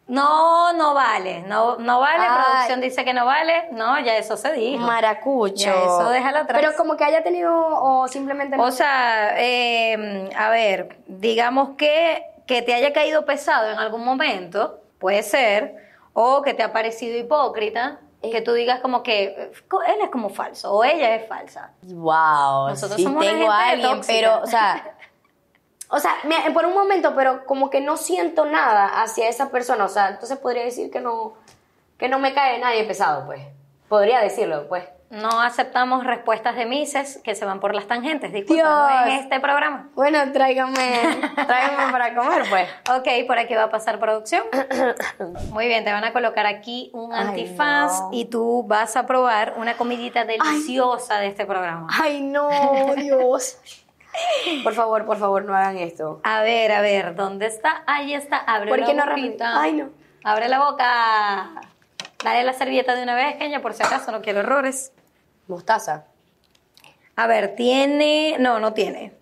B: No, no vale. No, no vale.
A: Ay.
B: Producción dice que no vale. No, ya eso se dijo.
A: Maracucho.
B: Ya, eso déjalo atrás.
A: Pero como que haya tenido o simplemente no.
B: O sea, eh, a ver, digamos que, que te haya caído pesado en algún momento, puede ser, o que te ha parecido hipócrita, que tú digas como que él es como falso o ella es falsa.
A: Wow,
B: Nosotros
A: sí
B: somos una
A: tengo a
B: gente
A: alguien,
B: tóxica.
A: pero, o sea, o sea, por un momento, pero como que no siento nada hacia esa persona, o sea, entonces podría decir que no, que no me cae nadie pesado, pues, podría decirlo, pues.
B: No aceptamos respuestas de Mises que se van por las tangentes, disculpa, no en este programa.
A: Bueno, tráigame, tráigame para comer, pues.
B: Ok, por aquí va a pasar producción. Muy bien, te van a colocar aquí un
A: Ay,
B: antifaz
A: no.
B: y tú vas a probar una comidita deliciosa de este programa.
A: Ay, no, Dios. Por favor, por favor, no hagan esto.
B: A ver, a ver, ¿dónde está? Ahí está, abre
A: ¿Por
B: la
A: qué no
B: boquita.
A: Ay, no.
B: Abre la boca. Dale la servilleta de una vez, Kenia, por si acaso, no quiero errores.
A: Mostaza.
B: A ver, tiene... No, no tiene.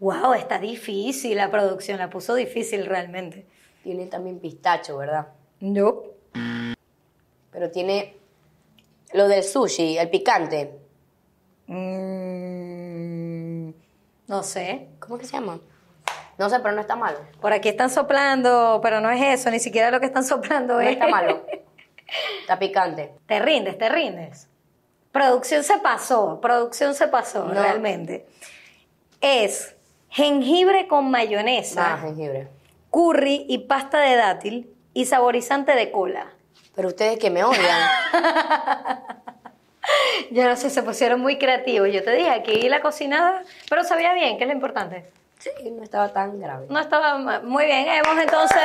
B: Wow, está difícil la producción, la puso difícil realmente.
A: Tiene también pistacho, ¿verdad?
B: No.
A: Pero tiene lo del sushi, el picante.
B: Mm, no sé.
A: ¿Cómo que se llama? No sé, pero no está malo.
B: Por aquí están soplando, pero no es eso, ni siquiera lo que están soplando
A: No
B: es...
A: está malo. Está picante.
B: Te rindes, te rindes. Producción se pasó, producción se pasó,
A: No.
B: realmente. Es jengibre con mayonesa,
A: Nada, jengibre.
B: curry y pasta de dátil y saborizante de cola.
A: Pero ustedes que me odian.
B: Yo no sé, se pusieron muy creativos. Yo te dije, aquí la cocinada, pero sabía bien, que es lo importante.
A: sí, no estaba tan grave.
B: No estaba muy bien. Hemos entonces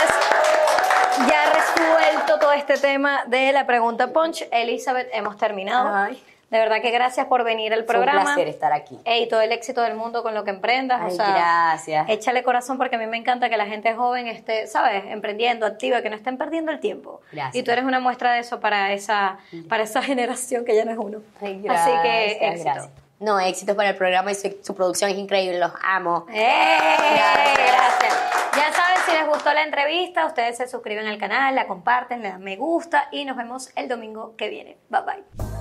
B: ya resuelto todo este tema de la pregunta Punch. Elizabeth, hemos terminado.
A: Ay.
B: De verdad que gracias por venir al
A: Fue un
B: programa.
A: placer estar aquí.
B: Ey, todo el éxito del mundo con lo que emprendas.
A: Ay,
B: o sea,
A: gracias.
B: Échale corazón porque a mí me encanta que la gente joven esté, ¿sabes? Emprendiendo, activa, que no estén perdiendo el tiempo.
A: Gracias.
B: Y tú eres una muestra de eso para esa, para esa generación que ya no es uno.
A: Ay,
B: Así que
A: gracias,
B: éxito.
A: gracias. No, éxitos para el programa y su, producción es increíble, los amo.
B: ¡Eh! Gracias. Ya saben, si les gustó la entrevista, ustedes se suscriben al canal, la comparten, le dan me gusta y nos vemos el domingo que viene. Bye bye.